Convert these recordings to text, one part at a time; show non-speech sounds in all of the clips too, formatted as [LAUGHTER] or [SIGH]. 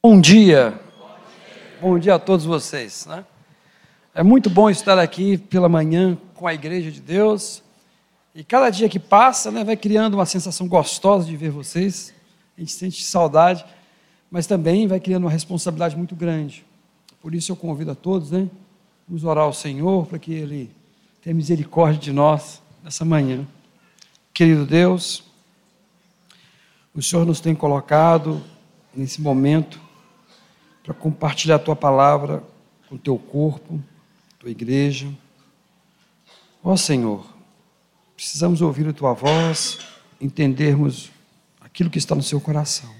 Bom dia. Bom dia a todos vocês. Né? É muito bom estar aqui pela manhã com a Igreja de Deus. E cada dia que passa, né, vai criando uma sensação gostosa de ver vocês. A gente sente saudade, mas também vai criando uma responsabilidade muito grande. Por isso eu convido a todos, né? Vamos orar ao Senhor para que Ele tenha misericórdia de nós nessa manhã. Querido Deus, o Senhor nos tem colocado nesse momento para compartilhar a tua palavra com o teu corpo, tua igreja. Ó Senhor, precisamos ouvir a tua voz, entendermos aquilo que está no seu coração.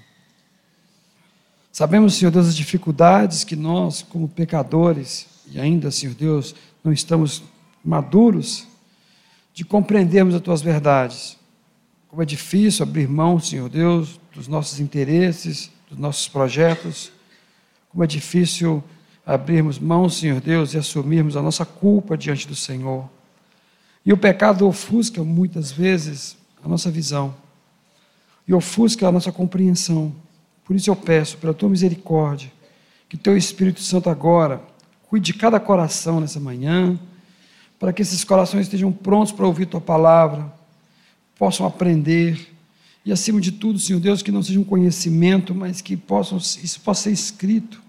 Sabemos, Senhor Deus, as dificuldades que nós, como pecadores, e ainda, Senhor Deus, não estamos maduros de compreendermos as tuas verdades. Como é difícil abrir mão, Senhor Deus, dos nossos interesses, dos nossos projetos como é difícil abrirmos mãos, Senhor Deus, e assumirmos a nossa culpa diante do Senhor. E o pecado ofusca muitas vezes a nossa visão e ofusca a nossa compreensão. Por isso eu peço, pela tua misericórdia, que teu Espírito Santo agora cuide de cada coração nessa manhã, para que esses corações estejam prontos para ouvir tua palavra, possam aprender e acima de tudo, Senhor Deus, que não seja um conhecimento, mas que possam, isso possa ser escrito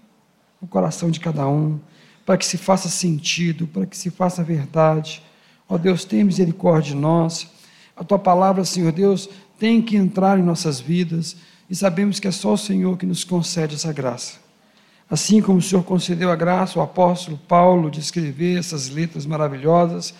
no coração de cada um, para que se faça sentido, para que se faça verdade. Ó Deus, tenha misericórdia de nós. A tua palavra, Senhor Deus, tem que entrar em nossas vidas e sabemos que é só o Senhor que nos concede essa graça. Assim como o Senhor concedeu a graça ao apóstolo Paulo de escrever essas letras maravilhosas,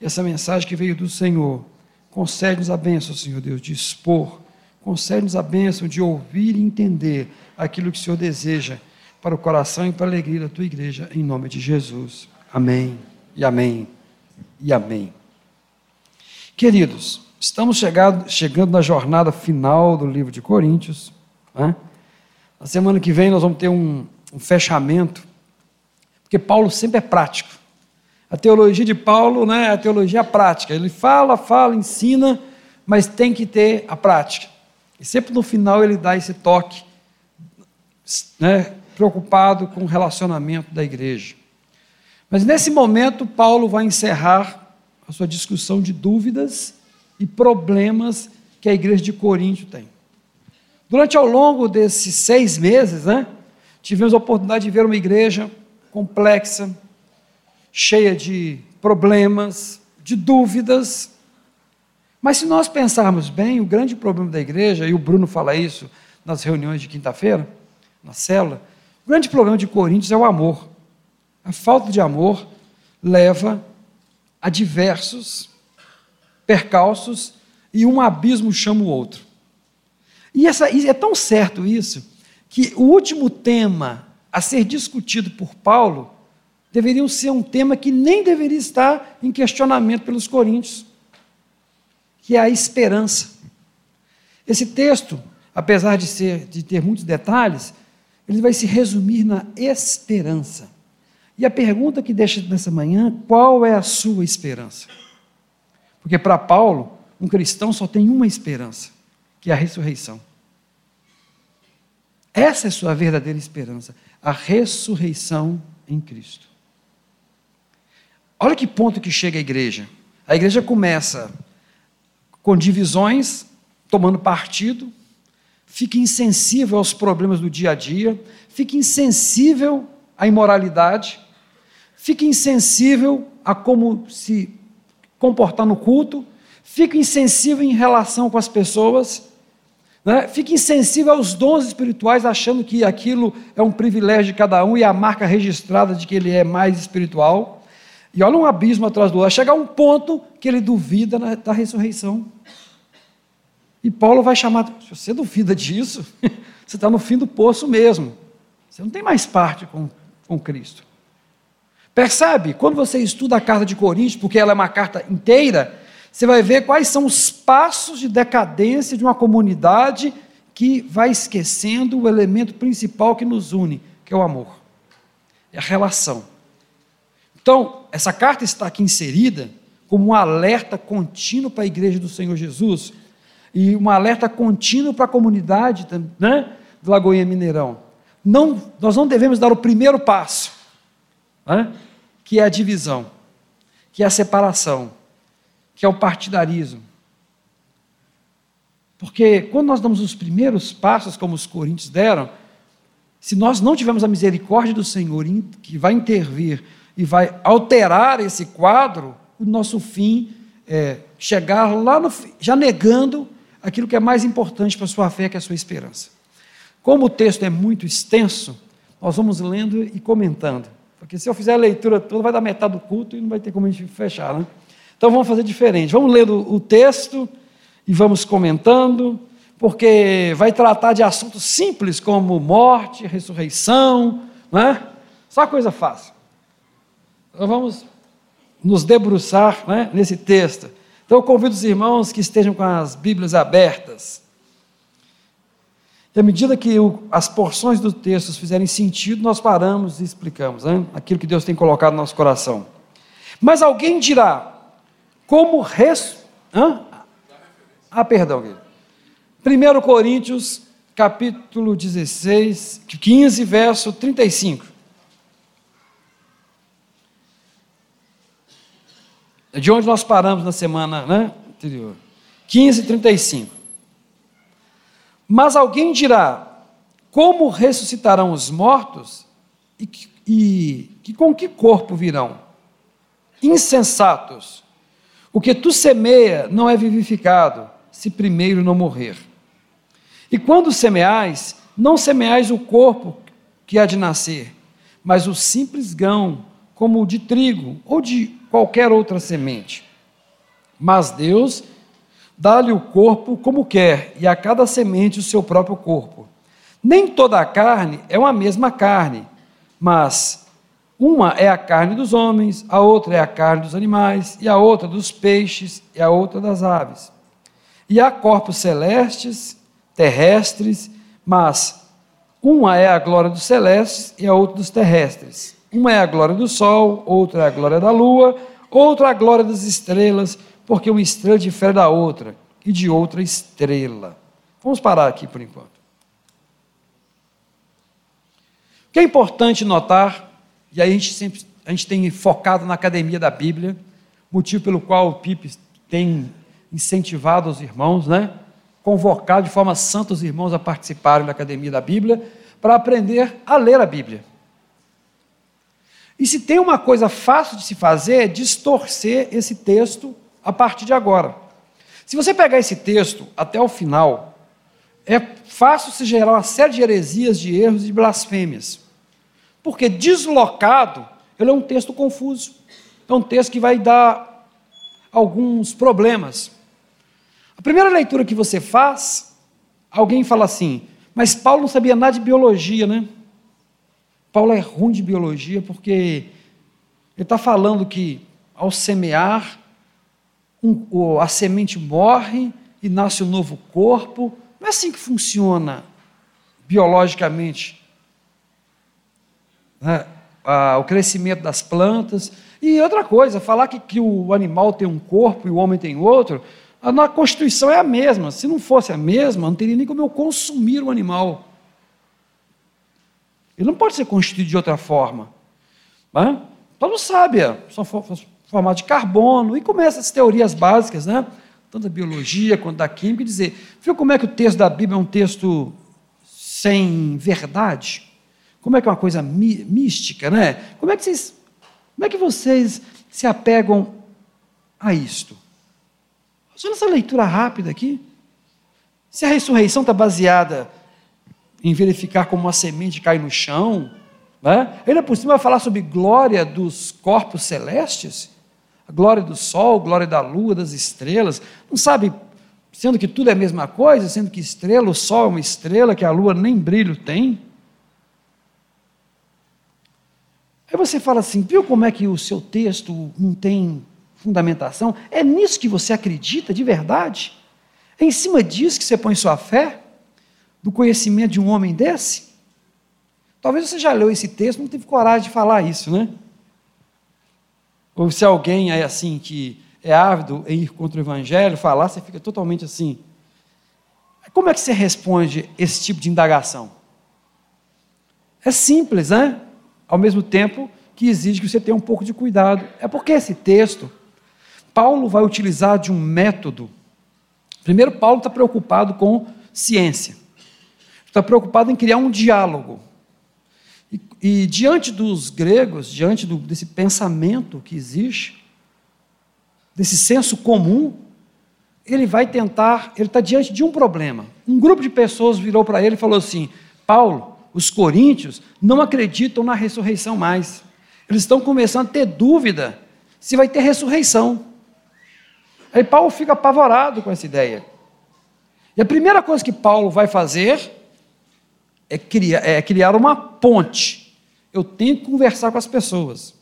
essa mensagem que veio do Senhor, concede-nos a bênção, Senhor Deus, de expor Concede-nos a bênção de ouvir e entender aquilo que o Senhor deseja para o coração e para a alegria da tua igreja, em nome de Jesus. Amém, e amém, e amém. Queridos, estamos chegado, chegando na jornada final do livro de Coríntios. Né? Na semana que vem nós vamos ter um, um fechamento, porque Paulo sempre é prático. A teologia de Paulo né, é a teologia prática. Ele fala, fala, ensina, mas tem que ter a prática. E sempre no final ele dá esse toque, né, preocupado com o relacionamento da igreja. Mas nesse momento, Paulo vai encerrar a sua discussão de dúvidas e problemas que a igreja de Corinto tem. Durante ao longo desses seis meses, né, tivemos a oportunidade de ver uma igreja complexa, cheia de problemas, de dúvidas, mas se nós pensarmos bem, o grande problema da igreja, e o Bruno fala isso nas reuniões de quinta-feira, na célula, o grande problema de Coríntios é o amor. A falta de amor leva a diversos percalços e um abismo chama o outro. E, essa, é tão certo isso, que o último tema a ser discutido por Paulo deveria ser um tema que nem deveria estar em questionamento pelos coríntios que é a esperança. Esse texto, apesar de, ser, de ter muitos detalhes, ele vai se resumir na esperança. E a pergunta que deixa nessa manhã, qual é a sua esperança? Porque para Paulo, um cristão só tem uma esperança, que é a ressurreição. Essa é a sua verdadeira esperança, a ressurreição em Cristo. Olha que ponto que chega a igreja. A igreja começa com divisões, tomando partido, fica insensível aos problemas do dia a dia, fica insensível à imoralidade, fica insensível a como se comportar no culto, fica insensível em relação com as pessoas, né? fica insensível aos dons espirituais, achando que aquilo é um privilégio de cada um e a marca registrada de que ele é mais espiritual. E olha um abismo atrás do outro. Chega a um ponto que ele duvida da ressurreição. E Paulo vai chamar, se você duvida disso, [LAUGHS] você está no fim do poço mesmo. Você não tem mais parte com, com Cristo. Percebe? Quando você estuda a carta de Coríntios, porque ela é uma carta inteira, você vai ver quais são os passos de decadência de uma comunidade que vai esquecendo o elemento principal que nos une, que é o amor. É a relação. Então, essa carta está aqui inserida como um alerta contínuo para a igreja do Senhor Jesus e um alerta contínuo para a comunidade né, do Lagoinha Mineirão. não, nós não devemos dar o primeiro passo, né? que é a divisão, que é a separação, que é o partidarismo. Porque quando nós damos os primeiros passos, como os coríntios deram, se nós não tivermos a misericórdia do Senhor, que vai intervir e vai alterar esse quadro, o nosso fim é chegar lá no já negando aquilo que é mais importante para a sua fé, que é a sua esperança. Como o texto é muito extenso, nós vamos lendo e comentando. Porque se eu fizer a leitura toda, vai dar metade do culto e não vai ter como a gente fechar, né? Então vamos fazer diferente. Vamos ler o texto e vamos comentando, porque vai tratar de assuntos simples como morte, ressurreição, não é? Só coisa fácil. Então vamos nos debruçar né, nesse texto. Então eu convido os irmãos que estejam com as Bíblias abertas. E à medida que o, as porções do texto fizerem sentido, nós paramos e explicamos né? aquilo que Deus tem colocado no nosso coração. Mas alguém dirá, como res... Hã? Ah, perdão. 1 Coríntios, capítulo 16, 15, verso 35. De onde nós paramos na semana né, anterior. 15, 35. Mas alguém dirá: como ressuscitarão os mortos e, e, com que corpo virão? Insensatos. O que tu semeia não é vivificado, se primeiro não morrer. E quando semeais, não semeais o corpo que há de nascer, mas o simples grão, como o de trigo ou de qualquer outra semente. Mas Deus dá-lhe o corpo como quer, e a cada semente o seu próprio corpo. Nem toda a carne é uma mesma carne, mas uma é a carne dos homens, a outra é a carne dos animais, e a outra dos peixes, e a outra das aves. E há corpos celestes, terrestres, mas uma é a glória dos celestes e a outra dos terrestres. Uma é a glória do sol, outra é a glória da lua, outra é a glória das estrelas, porque uma estrela difere da outra e de outra estrela. Vamos parar aqui por enquanto. O que é importante notar, e aí a gente sempre a gente tem focado na academia da Bíblia, motivo pelo qual o PIP tem incentivado os irmãos, né? convocado de forma santa os irmãos a participarem da academia da Bíblia, para aprender a ler a Bíblia. E se tem uma coisa fácil de se fazer, é distorcer esse texto a partir de agora. Se você pegar esse texto até o final, é fácil se gerar uma série de heresias, de erros e de blasfêmias. Porque deslocado, ele é um texto confuso. É um texto que vai dar alguns problemas. A primeira leitura que você faz, alguém fala assim, mas Paulo não sabia nada de biologia, né? Paulo é ruim de biologia porque ele está falando que ao semear, um, a semente morre e nasce um novo corpo. Não é assim que funciona biologicamente né? ah, o crescimento das plantas. E outra coisa, falar que, que o animal tem um corpo e o homem tem outro, a Constituição é a mesma. Se não fosse a mesma, não teria nem como eu consumir o animal. Ele não pode ser constituído de outra forma. Né? Todo sabe, só formato de carbono, e começa as teorias básicas, né? tanto da biologia quanto da química, e dizer, viu como é que o texto da Bíblia é um texto sem verdade? Como é que é uma coisa mística, né? Como é que vocês, como é que vocês se apegam a isto? Só nessa leitura rápida aqui. Se a ressurreição está baseada em verificar como uma semente cai no chão, né? ainda por cima vai falar sobre glória dos corpos celestes, a glória do sol, glória da lua, das estrelas. Não sabe, sendo que tudo é a mesma coisa, sendo que estrela, o sol é uma estrela, que a lua nem brilho tem. Aí você fala assim, viu como é que o seu texto não tem fundamentação? É nisso que você acredita de verdade? É em cima disso que você põe sua fé? Do conhecimento de um homem desse? Talvez você já leu esse texto, não teve coragem de falar isso, né? Ou se alguém é assim que é ávido em ir contra o evangelho, falar, você fica totalmente assim. Como é que você responde esse tipo de indagação? É simples, né? Ao mesmo tempo que exige que você tenha um pouco de cuidado. É porque esse texto, Paulo vai utilizar de um método. Primeiro, Paulo está preocupado com ciência. Está preocupado em criar um diálogo. E, e diante dos gregos, diante do, desse pensamento que existe, desse senso comum, ele vai tentar, ele está diante de um problema. Um grupo de pessoas virou para ele e falou assim: Paulo, os coríntios não acreditam na ressurreição mais. Eles estão começando a ter dúvida se vai ter ressurreição. Aí Paulo fica apavorado com essa ideia. E a primeira coisa que Paulo vai fazer é criar, é criar uma ponte. Eu tenho que conversar com as pessoas.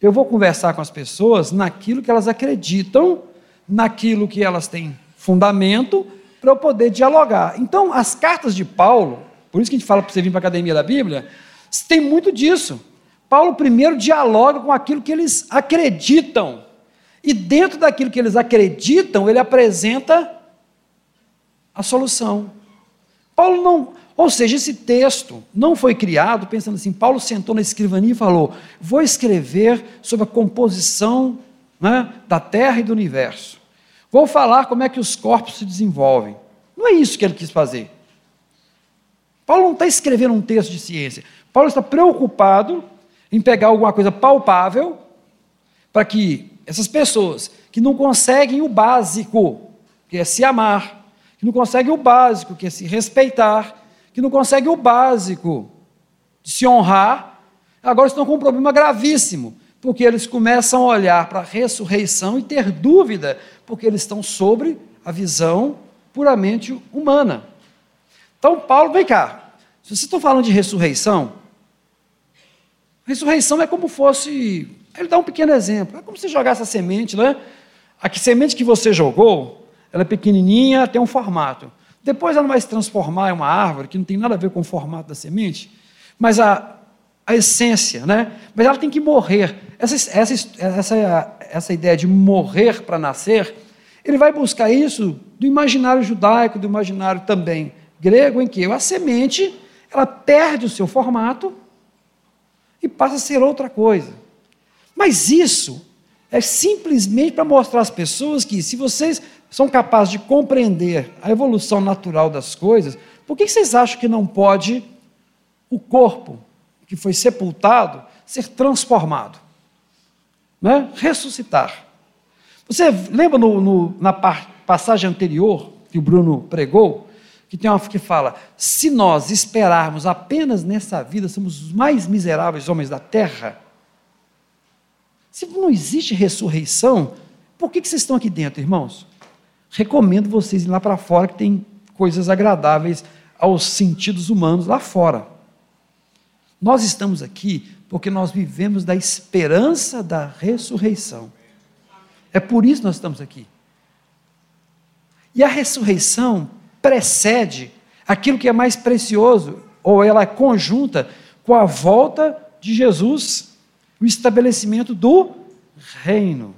Eu vou conversar com as pessoas naquilo que elas acreditam, naquilo que elas têm fundamento, para eu poder dialogar. Então, as cartas de Paulo, por isso que a gente fala para você vir para a academia da Bíblia, tem muito disso. Paulo primeiro dialoga com aquilo que eles acreditam. E dentro daquilo que eles acreditam, ele apresenta a solução. Paulo não, ou seja, esse texto não foi criado pensando assim. Paulo sentou na escrivania e falou: Vou escrever sobre a composição né, da terra e do universo. Vou falar como é que os corpos se desenvolvem. Não é isso que ele quis fazer. Paulo não está escrevendo um texto de ciência. Paulo está preocupado em pegar alguma coisa palpável para que essas pessoas que não conseguem o básico, que é se amar, que não conseguem o básico, que é se respeitar, que não conseguem o básico de se honrar, agora estão com um problema gravíssimo, porque eles começam a olhar para a ressurreição e ter dúvida, porque eles estão sobre a visão puramente humana. Então, Paulo, vem cá. Se vocês estão falando de ressurreição, ressurreição é como fosse. Ele dá um pequeno exemplo. É como se jogasse a semente, né? A semente que você jogou, ela é pequenininha, tem um formato. Depois ela vai se transformar em uma árvore que não tem nada a ver com o formato da semente, mas a, a essência, né? Mas ela tem que morrer. Essa, essa, essa, essa ideia de morrer para nascer, ele vai buscar isso do imaginário judaico, do imaginário também grego, em que a semente ela perde o seu formato e passa a ser outra coisa. Mas isso é simplesmente para mostrar às pessoas que, se vocês são capazes de compreender a evolução natural das coisas, por que vocês acham que não pode o corpo que foi sepultado ser transformado? Né? Ressuscitar. Você lembra no, no, na passagem anterior que o Bruno pregou, que tem uma que fala: se nós esperarmos apenas nessa vida, somos os mais miseráveis homens da terra. Se não existe ressurreição, por que, que vocês estão aqui dentro, irmãos? recomendo vocês ir lá para fora, que tem coisas agradáveis aos sentidos humanos lá fora. Nós estamos aqui porque nós vivemos da esperança da ressurreição. É por isso que nós estamos aqui. E a ressurreição precede aquilo que é mais precioso, ou ela é conjunta com a volta de Jesus, o estabelecimento do reino.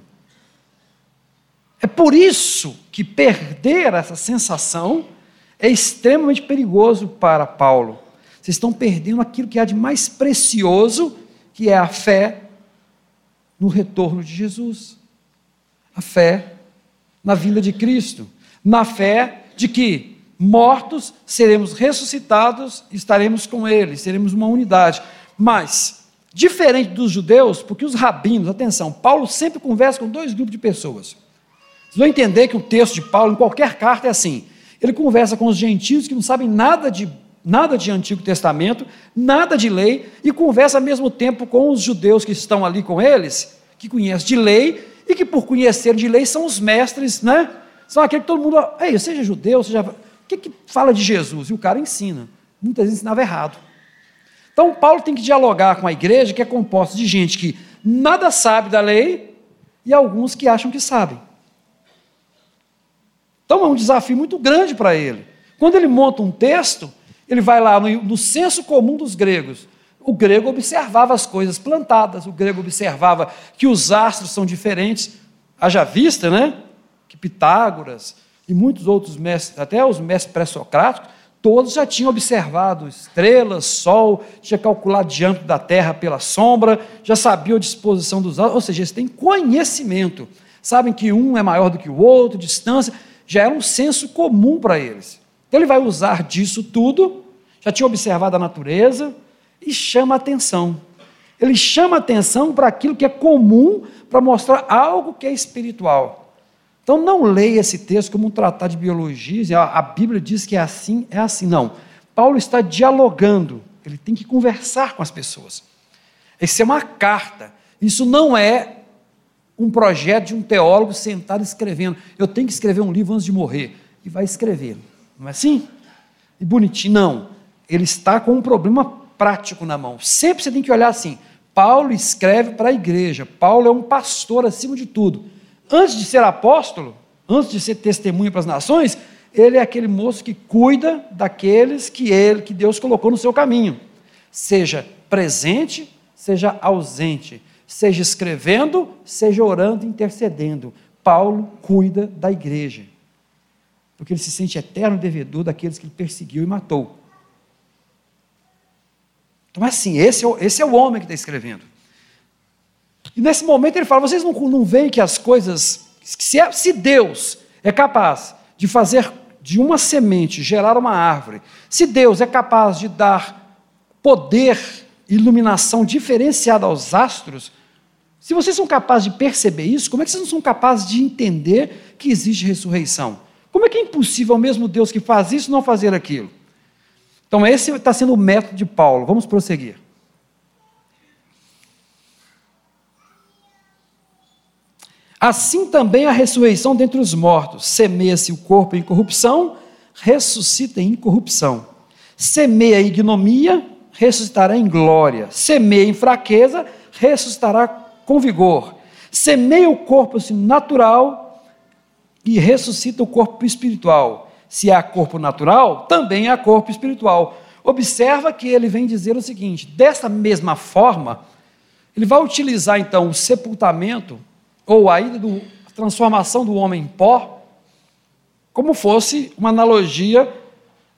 É por isso que perder essa sensação é extremamente perigoso para Paulo. Vocês estão perdendo aquilo que há de mais precioso, que é a fé no retorno de Jesus. A fé na vinda de Cristo. Na fé de que mortos seremos ressuscitados, estaremos com Ele, seremos uma unidade. Mas, diferente dos judeus, porque os rabinos, atenção, Paulo sempre conversa com dois grupos de pessoas. Vocês vão entender que o texto de Paulo, em qualquer carta, é assim. Ele conversa com os gentios que não sabem nada de, nada de Antigo Testamento, nada de lei, e conversa ao mesmo tempo com os judeus que estão ali com eles, que conhecem de lei, e que por conhecer de lei são os mestres, né? São aqueles que todo mundo, ei, seja judeu, seja. O que, que fala de Jesus? E o cara ensina. Muitas vezes ensinava errado. Então, Paulo tem que dialogar com a igreja que é composta de gente que nada sabe da lei e alguns que acham que sabem. Então é um desafio muito grande para ele. Quando ele monta um texto, ele vai lá no, no senso comum dos gregos. O grego observava as coisas plantadas, o grego observava que os astros são diferentes. Haja vista, né? Que Pitágoras e muitos outros mestres, até os mestres pré-socráticos, Todos já tinham observado estrelas, sol, tinha calculado diâmetro da Terra pela sombra, já sabiam a disposição dos astros, ou seja, eles têm conhecimento, sabem que um é maior do que o outro, distância, já era um senso comum para eles. Então ele vai usar disso tudo, já tinha observado a natureza e chama atenção. Ele chama atenção para aquilo que é comum, para mostrar algo que é espiritual. Então não leia esse texto como um tratado de biologia, a Bíblia diz que é assim, é assim. Não. Paulo está dialogando, ele tem que conversar com as pessoas. Isso é uma carta. Isso não é um projeto de um teólogo sentado escrevendo. Eu tenho que escrever um livro antes de morrer. E vai escrever. Não é assim? E bonitinho. Não. Ele está com um problema prático na mão. Sempre você tem que olhar assim. Paulo escreve para a igreja. Paulo é um pastor acima de tudo antes de ser apóstolo, antes de ser testemunha para as nações, ele é aquele moço que cuida daqueles que ele, que Deus colocou no seu caminho. Seja presente, seja ausente, seja escrevendo, seja orando, intercedendo. Paulo cuida da igreja. Porque ele se sente eterno devedor daqueles que ele perseguiu e matou. Então, assim, esse é, esse é o homem que está escrevendo. E nesse momento ele fala: vocês não, não veem que as coisas. Se, é, se Deus é capaz de fazer de uma semente gerar uma árvore, se Deus é capaz de dar poder, iluminação diferenciada aos astros, se vocês são capazes de perceber isso, como é que vocês não são capazes de entender que existe ressurreição? Como é que é impossível o mesmo Deus que faz isso não fazer aquilo? Então, esse está sendo o método de Paulo. Vamos prosseguir. Assim também a ressurreição dentre os mortos. Semeia-se o corpo em corrupção, ressuscita em incorrupção. Semeia em ignomia, ressuscitará em glória. Semeia em fraqueza, ressuscitará com vigor. Semeia o corpo assim, natural e ressuscita o corpo espiritual. Se há corpo natural, também há corpo espiritual. Observa que ele vem dizer o seguinte: dessa mesma forma, ele vai utilizar então o sepultamento ou a do a transformação do homem em pó, como fosse uma analogia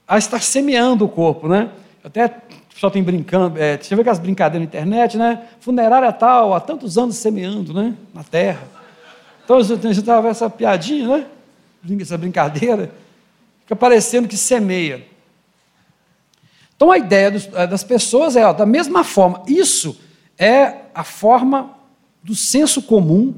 a estar semeando o corpo, né? Até pessoal tem brincando, é, você vê aquelas brincadeiras na internet, né? Funerária tal, há tantos anos semeando, né? Na terra. Então, você estava essa piadinha, né? Essa brincadeira, fica parecendo que semeia. Então, a ideia dos, é, das pessoas é, ó, da mesma forma, isso é a forma do senso comum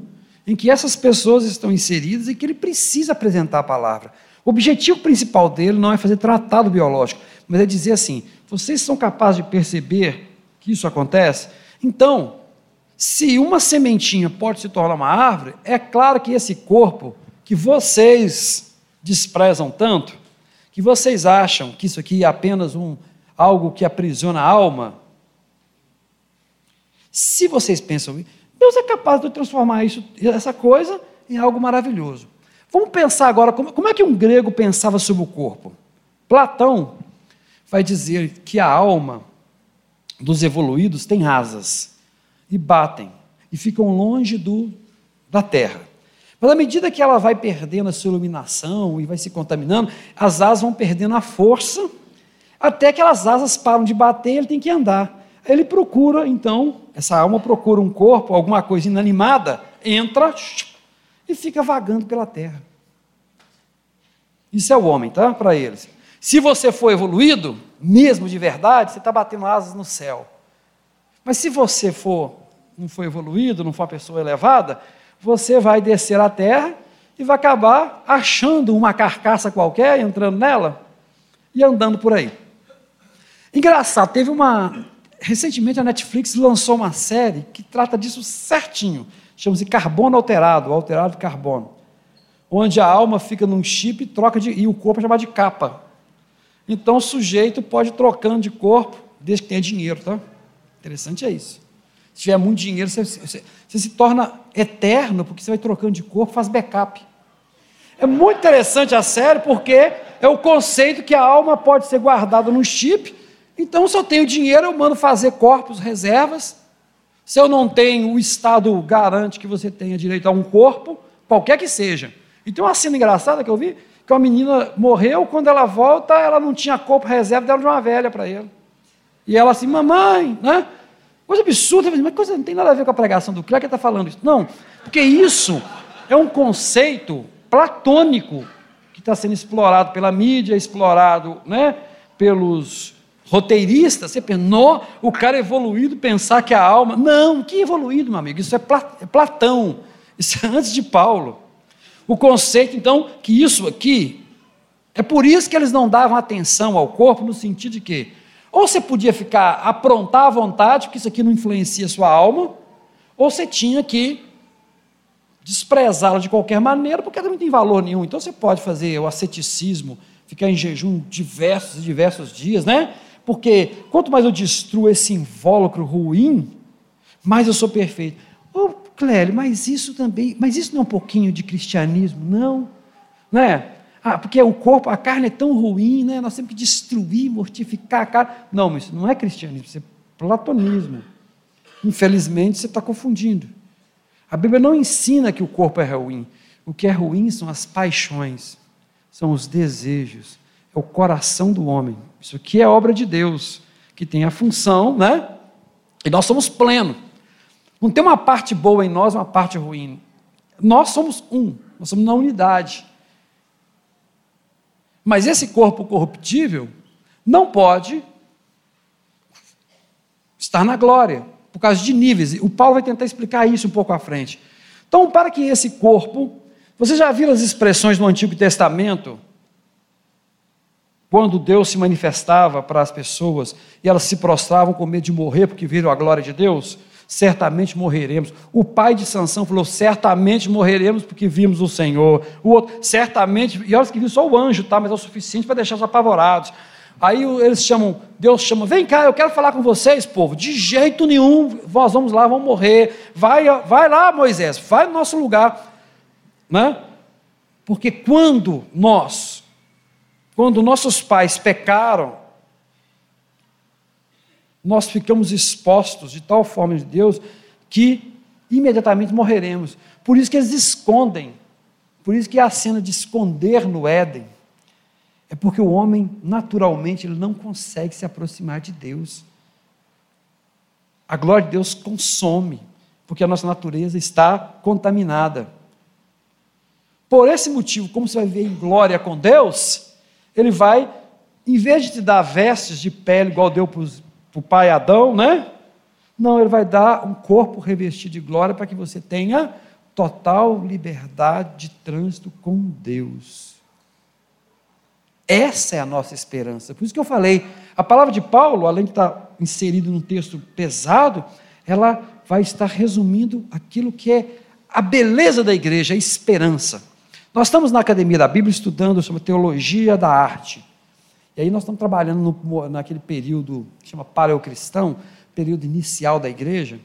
em que essas pessoas estão inseridas e que ele precisa apresentar a palavra. O objetivo principal dele não é fazer tratado biológico, mas é dizer assim: vocês são capazes de perceber que isso acontece? Então, se uma sementinha pode se tornar uma árvore, é claro que esse corpo que vocês desprezam tanto, que vocês acham que isso aqui é apenas um algo que aprisiona a alma, se vocês pensam Deus é capaz de transformar isso, essa coisa em algo maravilhoso. Vamos pensar agora como, como é que um grego pensava sobre o corpo. Platão vai dizer que a alma dos evoluídos tem asas e batem e ficam longe do, da terra. Mas à medida que ela vai perdendo a sua iluminação e vai se contaminando, as asas vão perdendo a força, até que as asas param de bater e ele tem que andar. Ele procura, então, essa alma procura um corpo, alguma coisa inanimada, entra e fica vagando pela terra. Isso é o homem, tá? Para eles. Se você for evoluído, mesmo de verdade, você está batendo asas no céu. Mas se você for, não for evoluído, não for uma pessoa elevada, você vai descer à terra e vai acabar achando uma carcaça qualquer, entrando nela e andando por aí. Engraçado, teve uma recentemente a Netflix lançou uma série que trata disso certinho. Chama-se Carbono Alterado, Alterado Carbono. Onde a alma fica num chip e, troca de, e o corpo é chamado de capa. Então o sujeito pode ir trocando de corpo, desde que tenha dinheiro, tá? Interessante é isso. Se tiver muito dinheiro, você, você, você se torna eterno, porque você vai trocando de corpo, faz backup. É muito interessante a série, porque é o conceito que a alma pode ser guardada num chip então, se eu tenho dinheiro, eu mando fazer corpos, reservas. Se eu não tenho, o Estado garante que você tenha direito a um corpo, qualquer que seja. E tem uma cena engraçada que eu vi, que uma menina morreu, quando ela volta, ela não tinha corpo reserva, deram de uma velha para ele. E ela assim, mamãe, né? Coisa absurda, mas coisa não tem nada a ver com a pregação do que está falando isso. Não, porque isso é um conceito platônico que está sendo explorado pela mídia, explorado né, pelos roteiristas. Você pensa, o cara evoluído pensar que a alma. Não, que evoluído, meu amigo? Isso é, é Platão. Isso é antes de Paulo. O conceito, então, que isso aqui. É por isso que eles não davam atenção ao corpo, no sentido de que ou você podia ficar, aprontar à vontade, porque isso aqui não influencia a sua alma, ou você tinha que desprezá-la de qualquer maneira, porque ela não tem valor nenhum. Então você pode fazer o asceticismo, ficar em jejum diversos e diversos dias, né? Porque quanto mais eu destruo esse invólucro ruim, mais eu sou perfeito. Ô, oh, Clélio, mas isso também, mas isso não é um pouquinho de cristianismo, não? Não é? Ah, porque o corpo, a carne é tão ruim, né? nós temos que destruir, mortificar a carne. Não, isso não é cristianismo, isso é platonismo. Infelizmente, você está confundindo. A Bíblia não ensina que o corpo é ruim. O que é ruim são as paixões, são os desejos, é o coração do homem. Isso aqui é obra de Deus, que tem a função, né? E nós somos pleno. Não tem uma parte boa em nós, uma parte ruim. Nós somos um, nós somos na unidade. Mas esse corpo corruptível não pode estar na glória, por causa de níveis. O Paulo vai tentar explicar isso um pouco à frente. Então, para que esse corpo. Você já viu as expressões no Antigo Testamento? Quando Deus se manifestava para as pessoas e elas se prostravam com medo de morrer porque viram a glória de Deus? certamente morreremos. O pai de Sansão falou: certamente morreremos porque vimos o Senhor. O outro, certamente, e olha que viu só o anjo, tá? Mas é o suficiente para deixar os apavorados. Aí eles chamam, Deus chama, vem cá, eu quero falar com vocês, povo. De jeito nenhum, nós vamos lá, vamos morrer. Vai, vai lá, Moisés, vai no nosso lugar. Né? Porque quando nós, quando nossos pais pecaram, nós ficamos expostos de tal forma de Deus que imediatamente morreremos. Por isso que eles escondem. Por isso que há a cena de esconder no Éden. É porque o homem, naturalmente, ele não consegue se aproximar de Deus. A glória de Deus consome, porque a nossa natureza está contaminada. Por esse motivo, como você vai ver em glória com Deus, ele vai, em vez de te dar vestes de pele igual deu para o pai Adão, né? Não, ele vai dar um corpo revestido de glória para que você tenha total liberdade de trânsito com Deus. Essa é a nossa esperança. Por isso que eu falei, a palavra de Paulo, além de estar inserida num texto pesado, ela vai estar resumindo aquilo que é a beleza da igreja, a esperança. Nós estamos na Academia da Bíblia estudando sobre teologia da arte. E aí nós estamos trabalhando no, naquele período que chama paleocristão, período inicial da igreja.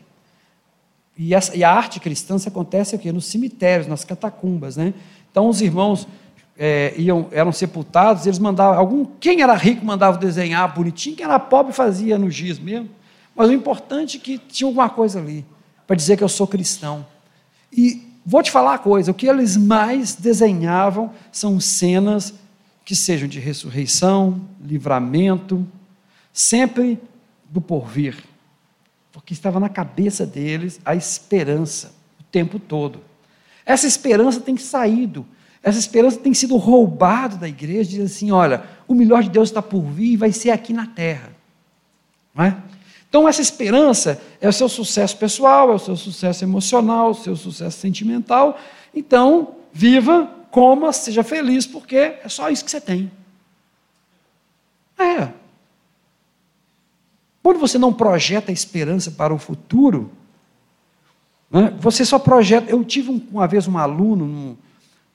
E, essa, e a arte cristã se acontece aqui nos cemitérios, nas catacumbas, né? Então os irmãos é, iam, eram sepultados, eles mandavam algum, quem era rico mandava desenhar bonitinho, quem era pobre fazia no giz mesmo. Mas o importante é que tinha alguma coisa ali para dizer que eu sou cristão. E vou te falar uma coisa: o que eles mais desenhavam são cenas que sejam de ressurreição, livramento, sempre do porvir, porque estava na cabeça deles a esperança o tempo todo. Essa esperança tem saído, essa esperança tem sido roubada da igreja, diz assim: olha, o melhor de Deus está por vir e vai ser aqui na terra. Não é? Então, essa esperança é o seu sucesso pessoal, é o seu sucesso emocional, o seu sucesso sentimental. Então, viva coma, seja feliz, porque é só isso que você tem. É. Quando você não projeta esperança para o futuro, né, você só projeta. Eu tive uma vez um aluno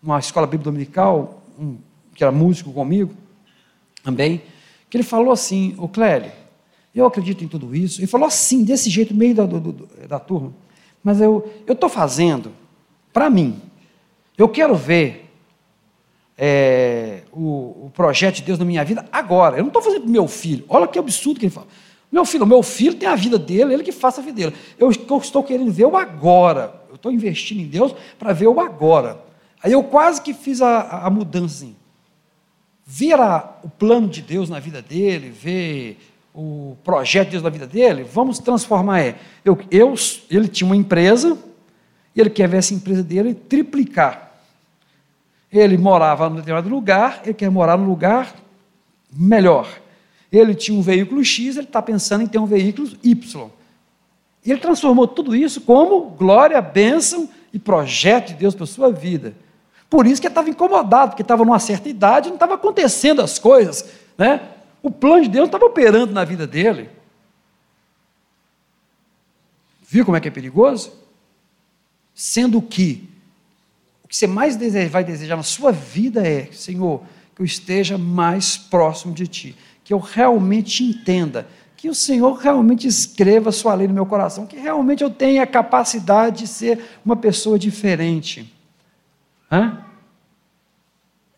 numa escola bíblica dominical, um, que era músico comigo também, que ele falou assim: Ô Clélio, eu acredito em tudo isso. Ele falou assim, desse jeito, meio da, do, do, da turma. Mas eu estou fazendo para mim. Eu quero ver é, o, o, projeto de Deus na minha vida agora. Eu não estou fazendo para meu filho. Olha que absurdo que ele fala. Meu filho, meu filho tem a vida dele, ele que faça a vida dele. Eu, eu estou querendo ver o agora. Eu estou investindo em Deus para ver o agora. Aí eu quase que fiz a, a mudança assim. ver a, o plano de Deus na vida dele, ver o projeto de Deus na vida dele, vamos transformar. É, eu, eu, ele tinha uma empresa, e ele quer ver essa empresa dele triplicar. Ele morava num determinado lugar, ele quer morar num lugar melhor. Ele tinha um veículo X, ele está pensando em ter um veículo Y. Ele transformou tudo isso como glória, bênção e projeto de Deus para a sua vida. Por isso que ele estava incomodado, porque estava numa certa idade, não estava acontecendo as coisas, né? O plano de Deus estava operando na vida dele. Viu como é que é perigoso? Sendo que o que você mais vai desejar na sua vida é, Senhor, que eu esteja mais próximo de Ti, que eu realmente entenda, que o Senhor realmente escreva a Sua lei no meu coração, que realmente eu tenha a capacidade de ser uma pessoa diferente. Hã?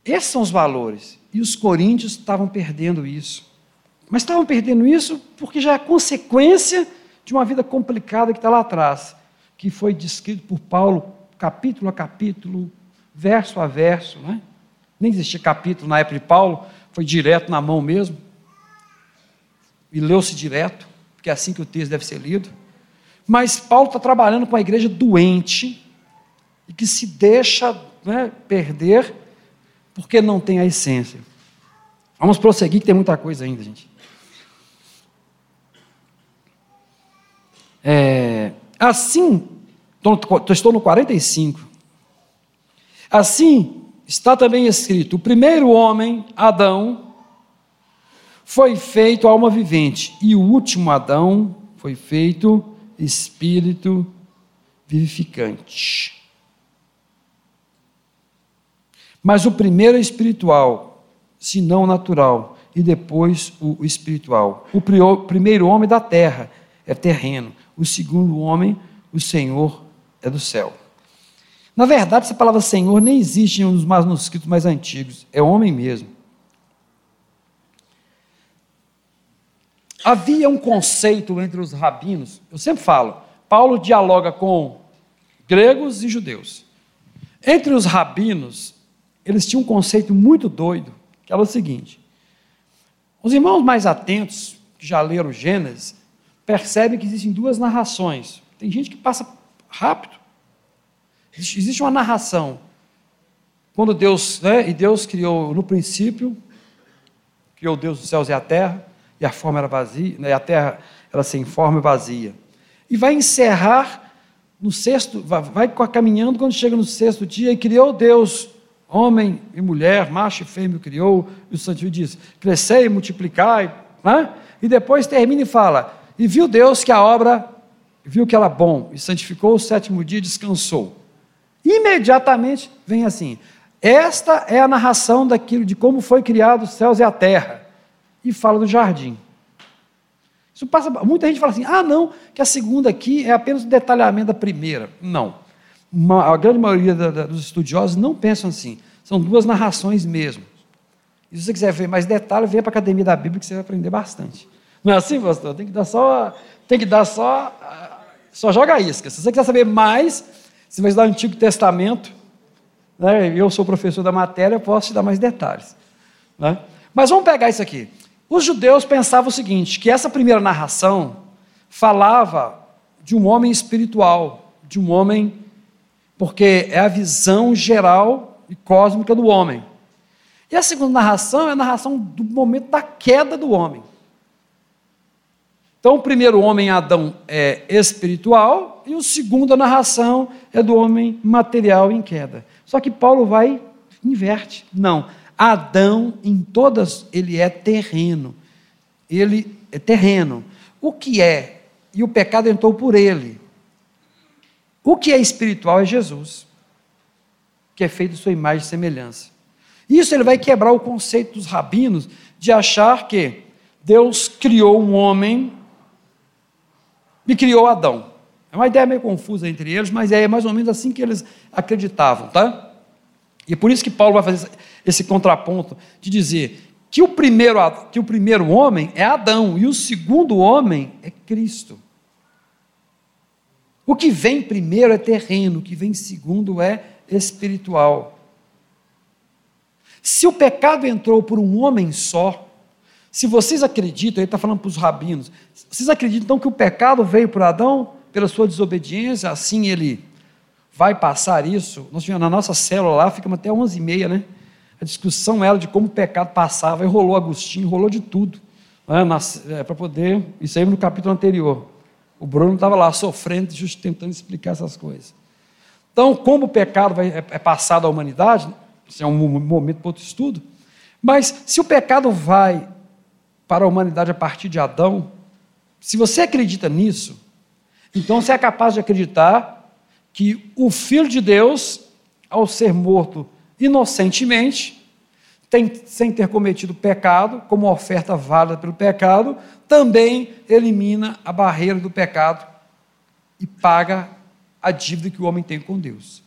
Esses são os valores. E os coríntios estavam perdendo isso. Mas estavam perdendo isso porque já é consequência de uma vida complicada que está lá atrás, que foi descrito por Paulo capítulo a capítulo, verso a verso. Né? Nem existia capítulo na época de Paulo, foi direto na mão mesmo. E leu-se direto, porque é assim que o texto deve ser lido. Mas Paulo está trabalhando com a igreja doente e que se deixa né, perder porque não tem a essência. Vamos prosseguir, que tem muita coisa ainda, gente. É, assim, estou no 45. Assim está também escrito: o primeiro homem, Adão, foi feito alma vivente, e o último Adão foi feito espírito vivificante. Mas o primeiro é espiritual, se não natural, e depois o espiritual. O primeiro homem da terra é terreno, o segundo homem, o Senhor, é do céu. Na verdade, essa palavra Senhor nem existe em um dos manuscritos mais antigos, é homem mesmo. Havia um conceito entre os rabinos, eu sempre falo, Paulo dialoga com gregos e judeus. Entre os rabinos, eles tinham um conceito muito doido, que era o seguinte: os irmãos mais atentos, que já leram Gênesis, percebem que existem duas narrações. Tem gente que passa rápido. Existe uma narração. Quando Deus, né, e Deus criou no princípio, criou Deus os céus e a terra, e a forma era vazia, né, a terra era sem forma e vazia. E vai encerrar no sexto, vai, vai caminhando quando chega no sexto dia, e criou Deus homem e mulher, macho e fêmea criou, e o Santo diz: crescei, multiplicai, né? e depois termina e fala: e viu Deus que a obra, viu que era bom, e santificou o sétimo dia e descansou. Imediatamente vem assim: esta é a narração daquilo, de como foi criado os céus e a terra, e fala do jardim. Isso passa, muita gente fala assim: ah, não, que a segunda aqui é apenas o detalhamento da primeira. Não a grande maioria da, da, dos estudiosos não pensam assim. São duas narrações mesmo. E se você quiser ver mais detalhes, venha para a Academia da Bíblia que você vai aprender bastante. Não é assim, pastor? Tem que dar só. Tem que dar só. Só joga isca. Se você quiser saber mais, você vai estudar o Antigo Testamento. Né? Eu sou professor da matéria, posso te dar mais detalhes. Né? Mas vamos pegar isso aqui. Os judeus pensavam o seguinte: que essa primeira narração falava de um homem espiritual, de um homem porque é a visão geral e cósmica do homem. E a segunda narração é a narração do momento da queda do homem. Então, o primeiro homem, Adão, é espiritual, e o segundo, a narração, é do homem material em queda. Só que Paulo vai, inverte. Não. Adão, em todas, ele é terreno. Ele é terreno. O que é? E o pecado entrou por ele. O que é espiritual é Jesus, que é feito de sua imagem e semelhança. Isso ele vai quebrar o conceito dos rabinos de achar que Deus criou um homem e criou Adão. É uma ideia meio confusa entre eles, mas é mais ou menos assim que eles acreditavam, tá? E é por isso que Paulo vai fazer esse contraponto de dizer que o primeiro, que o primeiro homem é Adão e o segundo homem é Cristo. O que vem primeiro é terreno, o que vem segundo é espiritual. Se o pecado entrou por um homem só, se vocês acreditam, ele está falando para os rabinos, vocês acreditam então que o pecado veio por Adão pela sua desobediência, assim ele vai passar isso? Nós tivemos na nossa célula lá, ficamos até 11h30, né? A discussão era de como o pecado passava, e rolou Agostinho, rolou de tudo, né? é, para poder, isso aí no capítulo anterior. O Bruno estava lá sofrendo, just tentando explicar essas coisas. Então, como o pecado vai, é, é passado à humanidade, isso é um momento para outro estudo, mas se o pecado vai para a humanidade a partir de Adão, se você acredita nisso, então você é capaz de acreditar que o Filho de Deus, ao ser morto inocentemente, tem, sem ter cometido pecado, como oferta válida pelo pecado, também elimina a barreira do pecado e paga a dívida que o homem tem com Deus.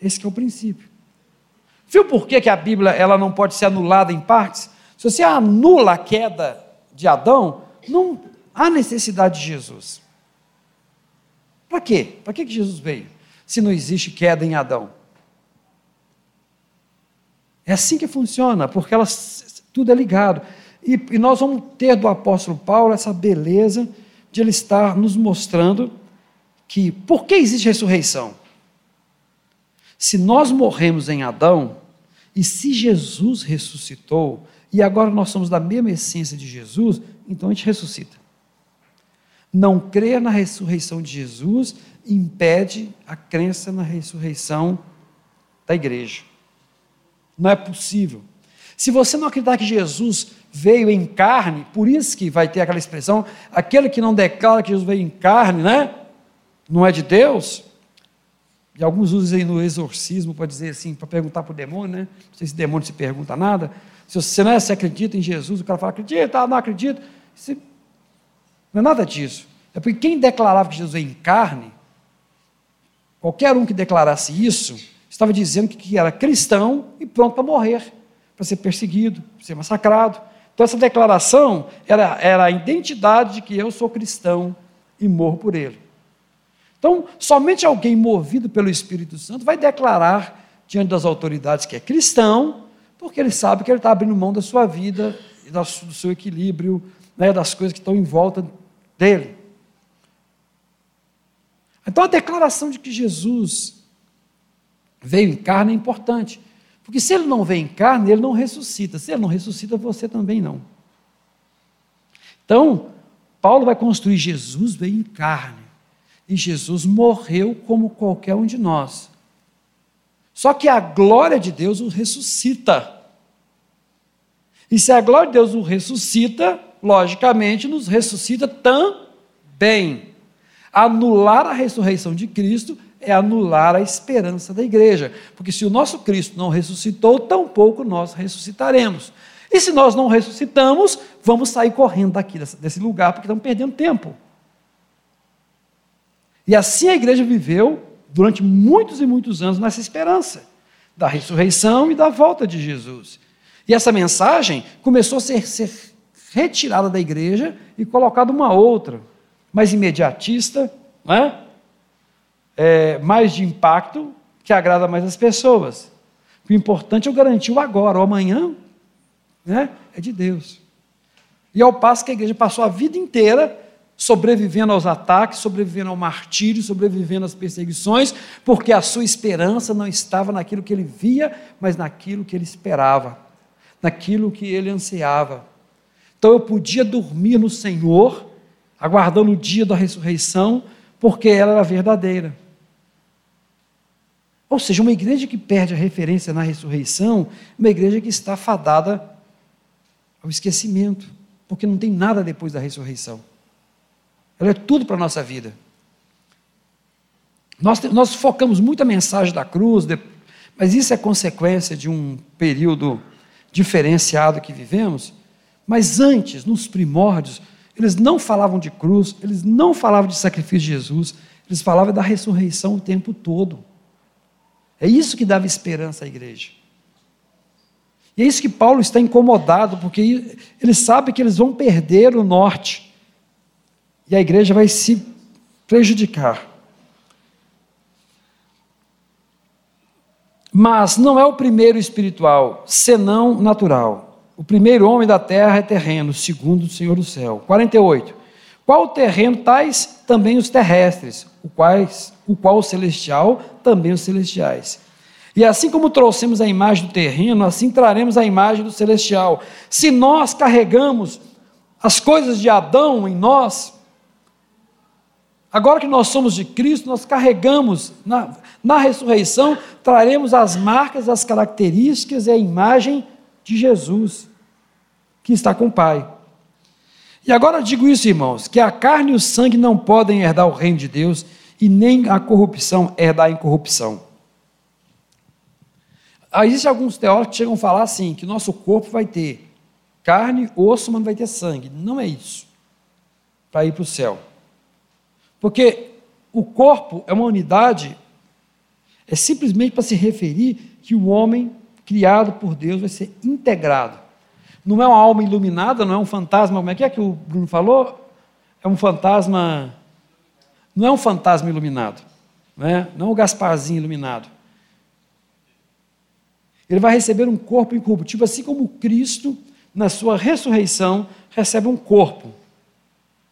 Esse é o princípio. Viu por que, que a Bíblia ela não pode ser anulada em partes? Se você anula a queda de Adão, não há necessidade de Jesus. Para quê? Para que Jesus veio? Se não existe queda em Adão. É assim que funciona, porque elas, tudo é ligado. E, e nós vamos ter do apóstolo Paulo essa beleza de ele estar nos mostrando que por que existe ressurreição? Se nós morremos em Adão, e se Jesus ressuscitou, e agora nós somos da mesma essência de Jesus, então a gente ressuscita. Não crer na ressurreição de Jesus impede a crença na ressurreição da igreja. Não é possível. Se você não acreditar que Jesus veio em carne, por isso que vai ter aquela expressão, aquele que não declara que Jesus veio em carne, né? Não é de Deus. E alguns usam no exorcismo para dizer assim, para perguntar para o demônio, né? Não sei se o demônio se pergunta nada. Se você não é, se acredita em Jesus, o cara fala, acredita, não acredito. Não é nada disso. É porque quem declarava que Jesus veio em carne, qualquer um que declarasse isso, estava dizendo que era cristão e pronto para morrer, para ser perseguido, para ser massacrado. Então, essa declaração era, era a identidade de que eu sou cristão e morro por ele. Então, somente alguém movido pelo Espírito Santo vai declarar diante das autoridades que é cristão porque ele sabe que ele está abrindo mão da sua vida do seu equilíbrio, né, das coisas que estão em volta dele. Então a declaração de que Jesus veio em carne é importante, porque se ele não vem em carne, ele não ressuscita. Se ele não ressuscita, você também não. Então, Paulo vai construir Jesus veio em carne. E Jesus morreu como qualquer um de nós. Só que a glória de Deus o ressuscita. E se a glória de Deus o ressuscita, logicamente nos ressuscita também. Anular a ressurreição de Cristo é anular a esperança da igreja. Porque se o nosso Cristo não ressuscitou, tampouco nós ressuscitaremos. E se nós não ressuscitamos, vamos sair correndo daqui, desse lugar, porque estamos perdendo tempo. E assim a igreja viveu durante muitos e muitos anos nessa esperança da ressurreição e da volta de Jesus. E essa mensagem começou a ser, ser retirada da igreja e colocada uma outra, mais imediatista, né? é, mais de impacto, que agrada mais as pessoas. O importante é o garantir o agora, o amanhã né? é de Deus. E ao passo que a igreja passou a vida inteira sobrevivendo aos ataques, sobrevivendo ao martírio, sobrevivendo às perseguições, porque a sua esperança não estava naquilo que ele via, mas naquilo que ele esperava, naquilo que ele ansiava. Então eu podia dormir no Senhor, aguardando o dia da ressurreição, porque ela era verdadeira. Ou seja, uma igreja que perde a referência na ressurreição, uma igreja que está fadada ao esquecimento, porque não tem nada depois da ressurreição. Ela é tudo para a nossa vida. Nós, nós focamos muito a mensagem da cruz, mas isso é consequência de um período diferenciado que vivemos. Mas antes, nos primórdios, eles não falavam de cruz, eles não falavam de sacrifício de Jesus, eles falavam da ressurreição o tempo todo. É isso que dava esperança à igreja. E é isso que Paulo está incomodado, porque ele sabe que eles vão perder o norte e a igreja vai se prejudicar. Mas não é o primeiro espiritual, senão natural. O primeiro homem da terra é terreno, segundo o Senhor do céu. 48. Qual terreno, tais também os terrestres, o, quais, o qual o celestial, também os celestiais. E assim como trouxemos a imagem do terreno, assim traremos a imagem do celestial. Se nós carregamos as coisas de Adão em nós, agora que nós somos de Cristo, nós carregamos, na, na ressurreição, traremos as marcas, as características e a imagem de Jesus, que está com o Pai. E agora digo isso, irmãos, que a carne e o sangue não podem herdar o reino de Deus e nem a corrupção herdar a incorrupção. Existem alguns teólogos que chegam a falar assim, que o nosso corpo vai ter carne, osso, mas não vai ter sangue. Não é isso, para ir para o céu. Porque o corpo é uma unidade, é simplesmente para se referir que o homem criado por Deus vai ser integrado. Não é uma alma iluminada, não é um fantasma, como é que é que o Bruno falou? É um fantasma. Não é um fantasma iluminado, não é, não é o Gasparzinho iluminado. Ele vai receber um corpo incorruptível, assim como Cristo, na sua ressurreição, recebe um corpo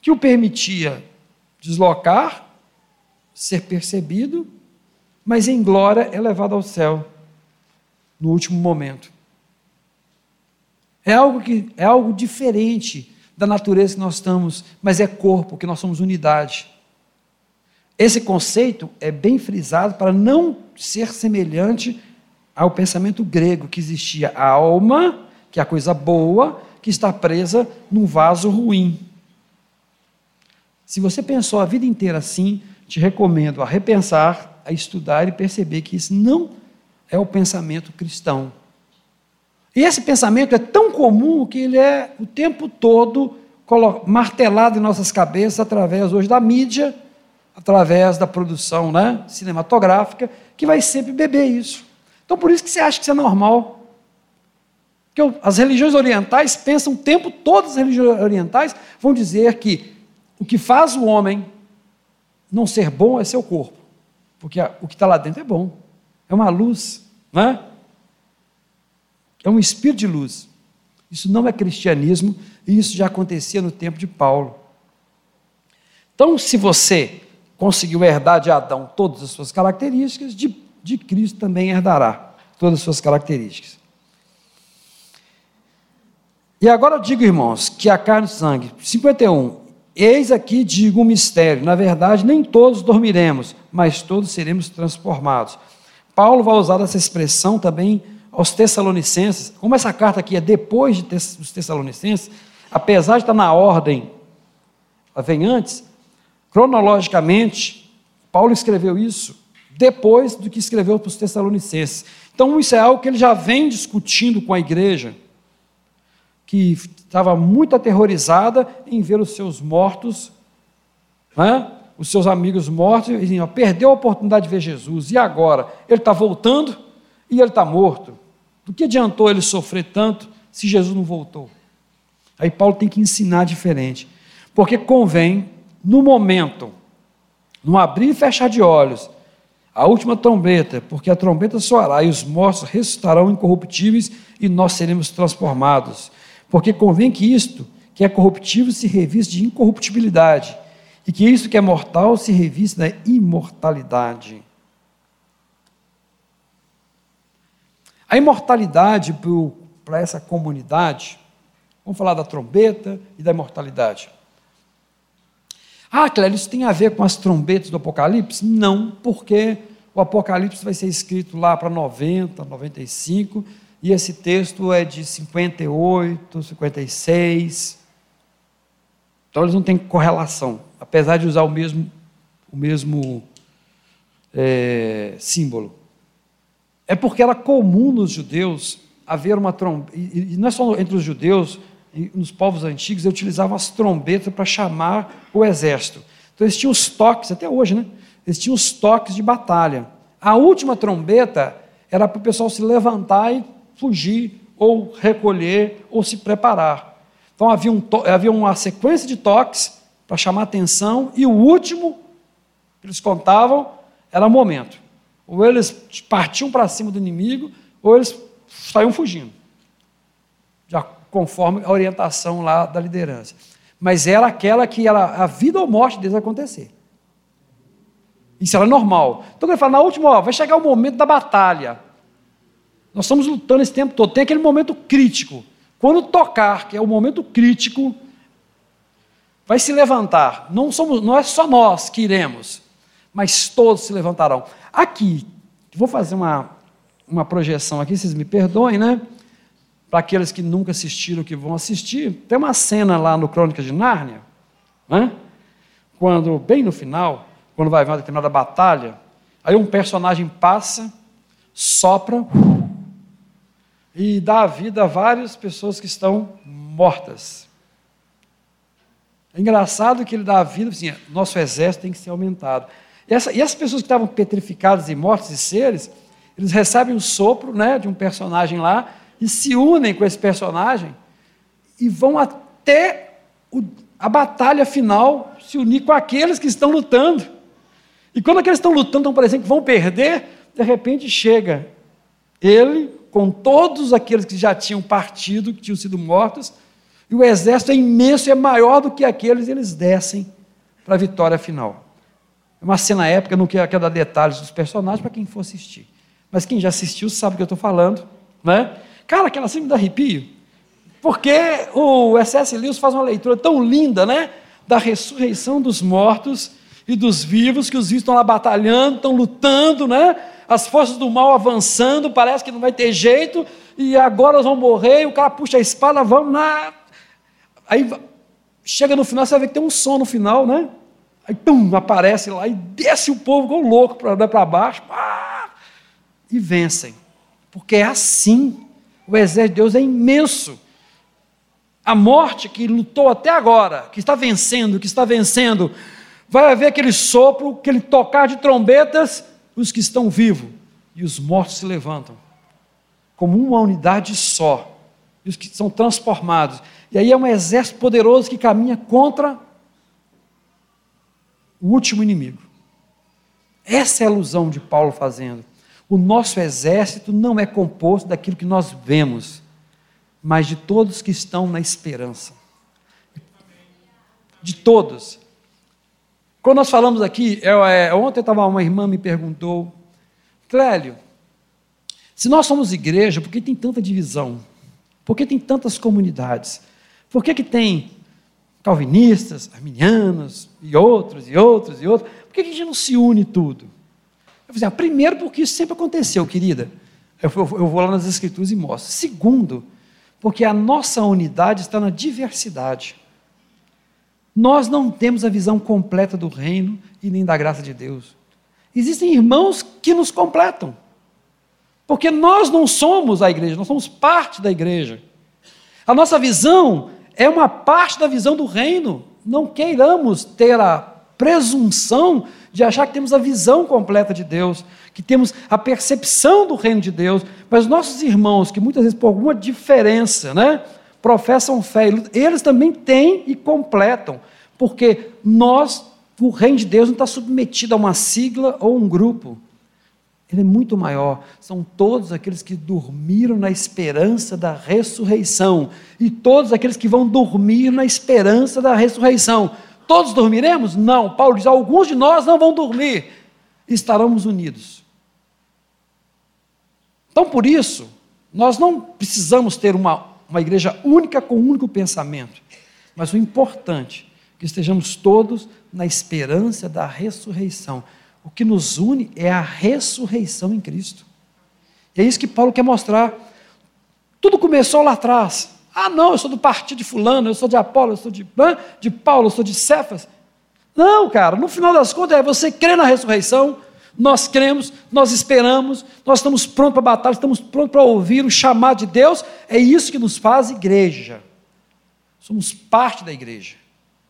que o permitia deslocar, ser percebido, mas em glória é levado ao céu no último momento. É algo que é algo diferente da natureza que nós estamos, mas é corpo, que nós somos unidade. Esse conceito é bem frisado para não ser semelhante ao pensamento grego que existia a alma, que é a coisa boa, que está presa num vaso ruim. Se você pensou a vida inteira assim, te recomendo a repensar, a estudar e perceber que isso não é o pensamento cristão. E esse pensamento é tão comum que ele é o tempo todo martelado em nossas cabeças através hoje da mídia, através da produção né, cinematográfica, que vai sempre beber isso. Então, por isso que você acha que isso é normal. Porque as religiões orientais pensam o tempo todo, as religiões orientais vão dizer que o que faz o homem não ser bom é seu corpo. Porque o que está lá dentro é bom. É uma luz, não é? Um espírito de luz. Isso não é cristianismo e isso já acontecia no tempo de Paulo. Então, se você conseguiu herdar de Adão todas as suas características, de de Cristo também herdará todas as suas características. E agora eu digo, irmãos, que a carne e sangue, 51, eis aqui digo um mistério, na verdade nem todos dormiremos, mas todos seremos transformados. Paulo vai usar essa expressão também aos Tessalonicenses, como essa carta aqui é depois de dos Tessalonicenses, apesar de estar na ordem, ela vem antes, cronologicamente, Paulo escreveu isso depois do que escreveu para os Tessalonicenses. Então, isso é algo que ele já vem discutindo com a igreja, que estava muito aterrorizada em ver os seus mortos, né? os seus amigos mortos, e diziam, perdeu a oportunidade de ver Jesus, e agora? Ele está voltando e ele está morto. Do que adiantou ele sofrer tanto se Jesus não voltou? Aí Paulo tem que ensinar diferente, porque convém, no momento, no abrir e fechar de olhos, a última trombeta, porque a trombeta soará e os mortos ressuscitarão incorruptíveis e nós seremos transformados. Porque convém que isto, que é corruptível, se revista de incorruptibilidade, e que isto que é mortal se revista da imortalidade. A imortalidade para essa comunidade, vamos falar da trombeta e da imortalidade. Ah, Cléber, isso tem a ver com as trombetas do Apocalipse? Não, porque o Apocalipse vai ser escrito lá para 90, 95, e esse texto é de 58, 56. Então eles não têm correlação, apesar de usar o mesmo, o mesmo é, símbolo. É porque era comum nos judeus haver uma trombeta, e não é só entre os judeus, nos povos antigos, eles utilizavam as trombetas para chamar o exército. Então eles tinham os toques, até hoje, né? Eles tinham os toques de batalha. A última trombeta era para o pessoal se levantar e fugir, ou recolher, ou se preparar. Então havia, um havia uma sequência de toques para chamar atenção, e o último que eles contavam era o momento. Ou eles partiam para cima do inimigo, ou eles saíam fugindo. Já conforme a orientação lá da liderança. Mas era aquela que a vida ou morte deles acontecer. Isso era normal. Então ele fala, na última, ó, vai chegar o momento da batalha. Nós estamos lutando esse tempo todo. Tem aquele momento crítico. Quando tocar, que é o momento crítico, vai se levantar. Não, somos, não é só nós que iremos, mas todos se levantarão. Aqui, vou fazer uma, uma projeção aqui, vocês me perdoem, né? Para aqueles que nunca assistiram, que vão assistir, tem uma cena lá no Crônicas de Nárnia, né? quando, bem no final, quando vai haver uma determinada batalha, aí um personagem passa, sopra e dá a vida a várias pessoas que estão mortas. É engraçado que ele dá a vida, assim, nosso exército tem que ser aumentado. E, essa, e as pessoas que estavam petrificadas e mortas e seres, eles recebem o sopro né, de um personagem lá e se unem com esse personagem e vão até o, a batalha final se unir com aqueles que estão lutando. E quando aqueles que estão lutando estão parecendo que vão perder, de repente chega ele com todos aqueles que já tinham partido, que tinham sido mortos, e o exército é imenso, é maior do que aqueles, e eles descem para a vitória final. É uma cena épica, não quero, dar detalhes dos personagens para quem for assistir. Mas quem já assistiu sabe o que eu estou falando. Né? Cara, aquela cena me dá arrepio. Porque o S.S. Lewis faz uma leitura tão linda né? da ressurreição dos mortos e dos vivos, que os vivos estão lá batalhando, estão lutando, né? as forças do mal avançando, parece que não vai ter jeito, e agora eles vão morrer, e o cara puxa a espada, vamos lá. Aí chega no final, você vai ver que tem um som no final, né? Aí pum, aparece lá e desce o povo igual louco para baixo. Pá, e vencem. Porque é assim. O exército de Deus é imenso. A morte que lutou até agora, que está vencendo, que está vencendo, vai haver aquele sopro, aquele tocar de trombetas, os que estão vivos e os mortos se levantam, como uma unidade só, e os que são transformados. E aí é um exército poderoso que caminha contra o último inimigo. Essa é a ilusão de Paulo fazendo. O nosso exército não é composto daquilo que nós vemos, mas de todos que estão na esperança. De todos. Quando nós falamos aqui, eu, é, ontem estava uma irmã me perguntou, Clélio, se nós somos igreja, por que tem tanta divisão? Por que tem tantas comunidades? Por que, que tem calvinistas, arminianos, e outros, e outros, e outros? Por que, a gente não se une tudo? Eu falei, assim, ah, primeiro, porque isso sempre aconteceu, querida. Eu, eu, eu vou lá nas escrituras e mostro. Segundo, porque a nossa unidade está na diversidade. Nós não temos a visão completa do reino e nem da graça de Deus. Existem irmãos que nos completam. Porque nós não somos a igreja, nós somos parte da igreja. A nossa visão é uma parte da visão do reino. Não queiramos ter a presunção de achar que temos a visão completa de Deus, que temos a percepção do reino de Deus, mas nossos irmãos, que muitas vezes por alguma diferença, né, professam fé, eles também têm e completam, porque nós, o reino de Deus não está submetido a uma sigla ou um grupo. Ele é muito maior. São todos aqueles que dormiram na esperança da ressurreição. E todos aqueles que vão dormir na esperança da ressurreição. Todos dormiremos? Não. Paulo diz: alguns de nós não vão dormir. Estaremos unidos. Então, por isso, nós não precisamos ter uma uma igreja única com um único pensamento. Mas o importante é que estejamos todos na esperança da ressurreição. O que nos une é a ressurreição em Cristo. E é isso que Paulo quer mostrar. Tudo começou lá atrás. Ah, não, eu sou do partido de fulano, eu sou de Apolo, eu sou de, de Paulo, eu sou de Cefas. Não, cara, no final das contas é você crer na ressurreição, nós cremos, nós esperamos, nós estamos prontos para a batalha, estamos prontos para ouvir o chamado de Deus. É isso que nos faz igreja. Somos parte da igreja.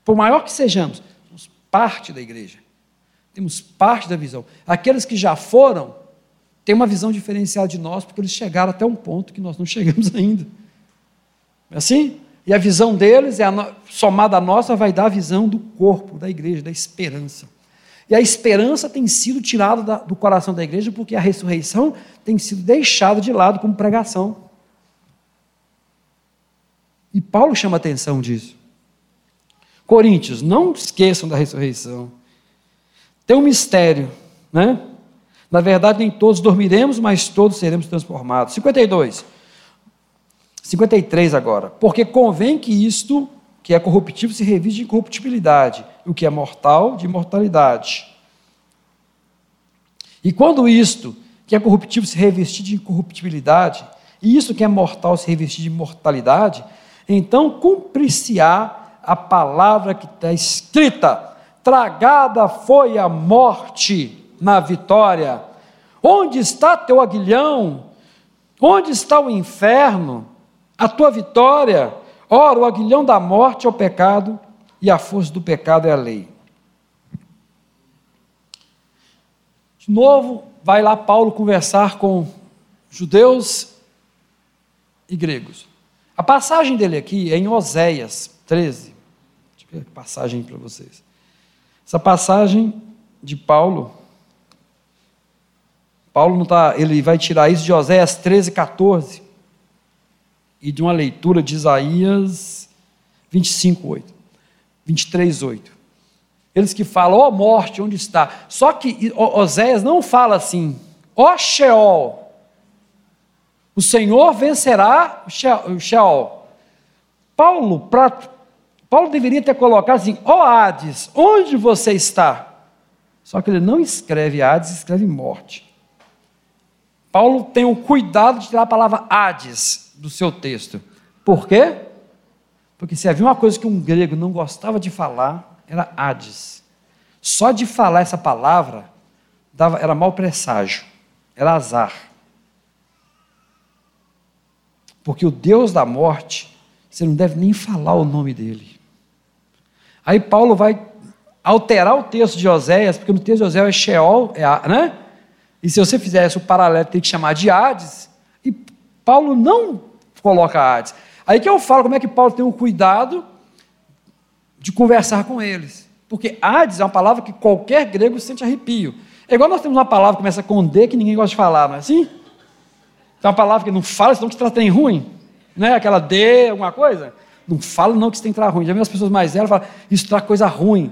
Por maior que sejamos, somos parte da igreja. Temos parte da visão. Aqueles que já foram têm uma visão diferenciada de nós, porque eles chegaram até um ponto que nós não chegamos [LAUGHS] ainda. É assim? E a visão deles, é a somada à nossa, vai dar a visão do corpo, da igreja, da esperança. E a esperança tem sido tirada da, do coração da igreja porque a ressurreição tem sido deixada de lado como pregação. E Paulo chama atenção disso. Coríntios, não esqueçam da ressurreição. Tem um mistério, né? Na verdade, nem todos dormiremos, mas todos seremos transformados. 52. 53 agora. Porque convém que isto, que é corruptível, se revise de incorruptibilidade, o que é mortal, de imortalidade. E quando isto, que é corruptível, se revestir de incorruptibilidade, e isso que é mortal se revestir de mortalidade, então cumprir-se-á a palavra que está escrita: tragada foi a morte na vitória. Onde está teu aguilhão? Onde está o inferno? A tua vitória? Ora, o aguilhão da morte é o pecado e a força do pecado é a lei. De novo, vai lá Paulo conversar com judeus e gregos. A passagem dele aqui é em Oséias 13. Deixa eu ver a passagem para vocês. Essa passagem de Paulo, Paulo não tá, ele vai tirar isso de Oséias 13, 14 e de uma leitura de Isaías 25, 8. 23, 8. Eles que falam, ó oh, morte, onde está? Só que Oséias não fala assim, ó oh, Sheol, o Senhor vencerá o Sheol. Paulo, Paulo deveria ter colocado assim: ó oh Hades, onde você está? Só que ele não escreve Hades, escreve morte. Paulo tem o cuidado de tirar a palavra Hades do seu texto. Por quê? Porque se havia uma coisa que um grego não gostava de falar, era Hades. Só de falar essa palavra dava, era mau presságio, era azar. Porque o Deus da morte, você não deve nem falar o nome dele. Aí Paulo vai alterar o texto de Oséias, porque no texto de Oséias é Sheol, é, né? E se você fizesse o paralelo, tem que chamar de Hades. E Paulo não coloca Hades. Aí que eu falo como é que Paulo tem o cuidado de conversar com eles. Porque Hades é uma palavra que qualquer grego sente arrepio. É igual nós temos uma palavra que começa com D que ninguém gosta de falar, não é assim? Tem uma palavra que não fala, senão que você tem ruim. Não é aquela D, alguma coisa? Não fala não que você tem que entrar ruim. Já vi as pessoas mais velhas falam, isso traz coisa ruim.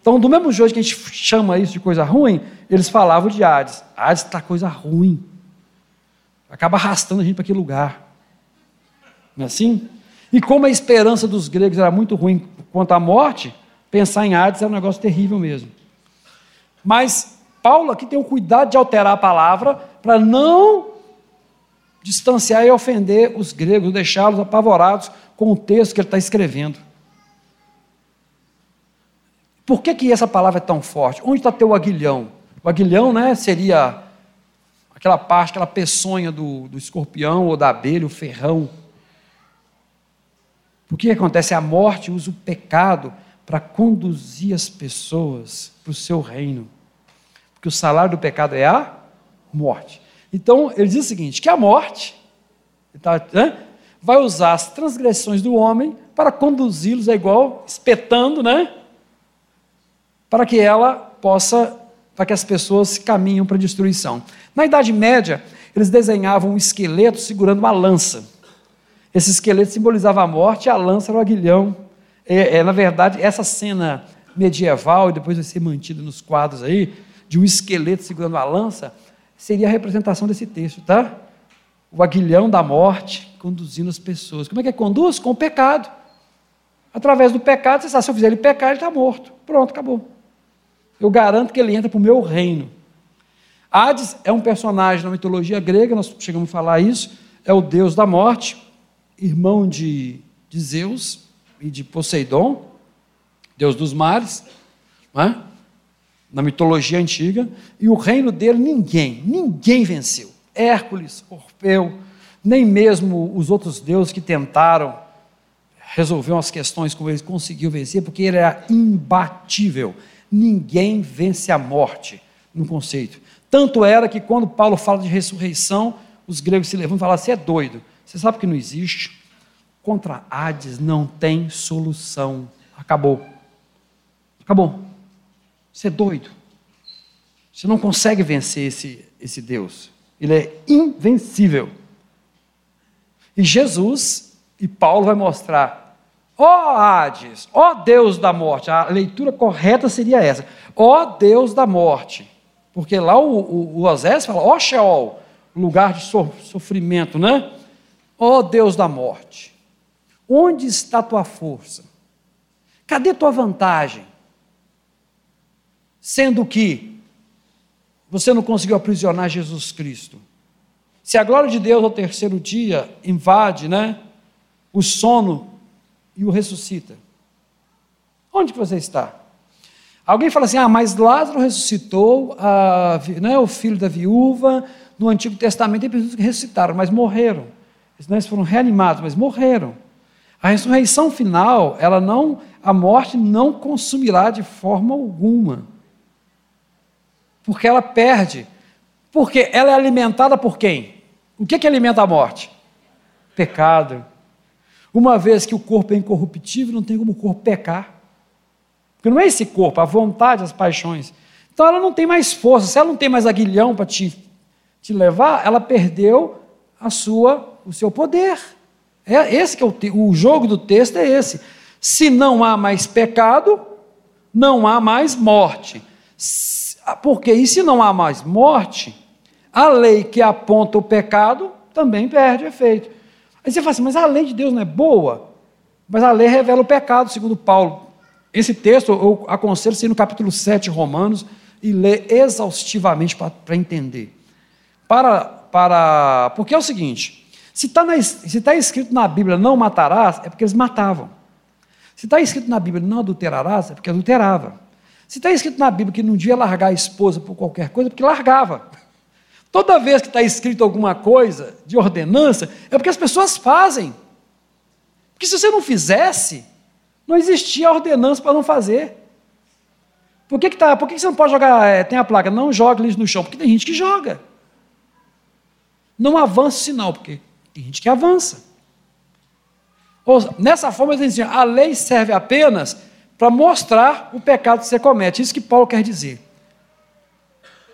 Então, do mesmo jeito que a gente chama isso de coisa ruim, eles falavam de Hades. Hades está coisa ruim. Acaba arrastando a gente para aquele lugar. Não é assim? E como a esperança dos gregos era muito ruim quanto à morte, pensar em Hades era um negócio terrível mesmo. Mas Paulo aqui tem o cuidado de alterar a palavra para não distanciar e ofender os gregos, deixá-los apavorados com o texto que ele está escrevendo. Por que, que essa palavra é tão forte? Onde está teu aguilhão? O aguilhão né, seria aquela parte, aquela peçonha do, do escorpião ou da abelha, o ferrão. O que acontece? A morte usa o pecado para conduzir as pessoas para o seu reino. Porque o salário do pecado é a morte. Então, ele diz o seguinte: que a morte tá, né, vai usar as transgressões do homem para conduzi-los, é igual espetando, né? Para que ela possa, para que as pessoas caminhem para a destruição. Na Idade Média, eles desenhavam um esqueleto segurando uma lança. Esse esqueleto simbolizava a morte e a lança era o aguilhão. É, é, na verdade, essa cena medieval, e depois vai ser mantida nos quadros aí, de um esqueleto segurando a lança, seria a representação desse texto, tá? O aguilhão da morte conduzindo as pessoas. Como é que é conduz? Com o pecado. Através do pecado, você sabe, se eu fizer ele pecar, ele está morto. Pronto, acabou. Eu garanto que ele entra para o meu reino. Hades é um personagem na mitologia grega, nós chegamos a falar isso, é o deus da morte, irmão de, de Zeus e de Poseidon, deus dos mares. É? na mitologia antiga, e o reino dele ninguém, ninguém venceu. Hércules, Orfeu, nem mesmo os outros deuses que tentaram resolver umas questões como ele conseguiu vencer, porque ele era imbatível. Ninguém vence a morte, no conceito. Tanto era que quando Paulo fala de ressurreição, os gregos se levantam e falam: você é doido, você sabe que não existe? Contra Hades não tem solução. Acabou. Acabou. Você é doido. Você não consegue vencer esse, esse Deus. Ele é invencível. E Jesus e Paulo vai mostrar: ó oh, Hades, ó oh, Deus da morte. A leitura correta seria essa: ó oh, Deus da morte. Porque lá o, o, o Osés fala: ó Sheol, lugar de sofrimento, né? Ó Deus da morte. Onde está tua força? Cadê tua vantagem? Sendo que você não conseguiu aprisionar Jesus Cristo. Se a glória de Deus ao terceiro dia invade, né, o sono e o ressuscita. Onde que você está? Alguém fala assim: "Ah, mas Lázaro ressuscitou, a, né, o filho da viúva, no Antigo Testamento tem pessoas que ressuscitaram, mas morreram. Eles foram reanimados, mas morreram. A ressurreição final, ela não, a morte não consumirá de forma alguma. Porque ela perde. Porque ela é alimentada por quem? O que, que alimenta a morte? Pecado. Uma vez que o corpo é incorruptível, não tem como o corpo pecar. Porque não é esse corpo, a vontade, as paixões. Então ela não tem mais força. Se ela não tem mais aguilhão para te, te levar, ela perdeu a sua, o seu poder. É esse que é o, o jogo do texto é esse. Se não há mais pecado, não há mais morte. Porque e se não há mais morte, a lei que aponta o pecado também perde efeito. Aí você fala assim, mas a lei de Deus não é boa? Mas a lei revela o pecado, segundo Paulo. Esse texto eu aconselho você ir no capítulo 7 de Romanos e ler exaustivamente para entender. Para, para, porque é o seguinte, se está tá escrito na Bíblia não matarás, é porque eles matavam. Se está escrito na Bíblia não adulterarás, é porque adulterava. Se está escrito na Bíblia que não devia largar a esposa por qualquer coisa, é porque largava. Toda vez que está escrito alguma coisa de ordenança, é porque as pessoas fazem. Porque se você não fizesse, não existia ordenança para não fazer. Por que, que, tá, por que, que você não pode jogar, é, tem a placa, não jogue lixo no chão? Porque tem gente que joga. Não avança o sinal, porque tem gente que avança. Ou, nessa forma, eles dizem, a lei serve apenas para mostrar o pecado que você comete. Isso que Paulo quer dizer.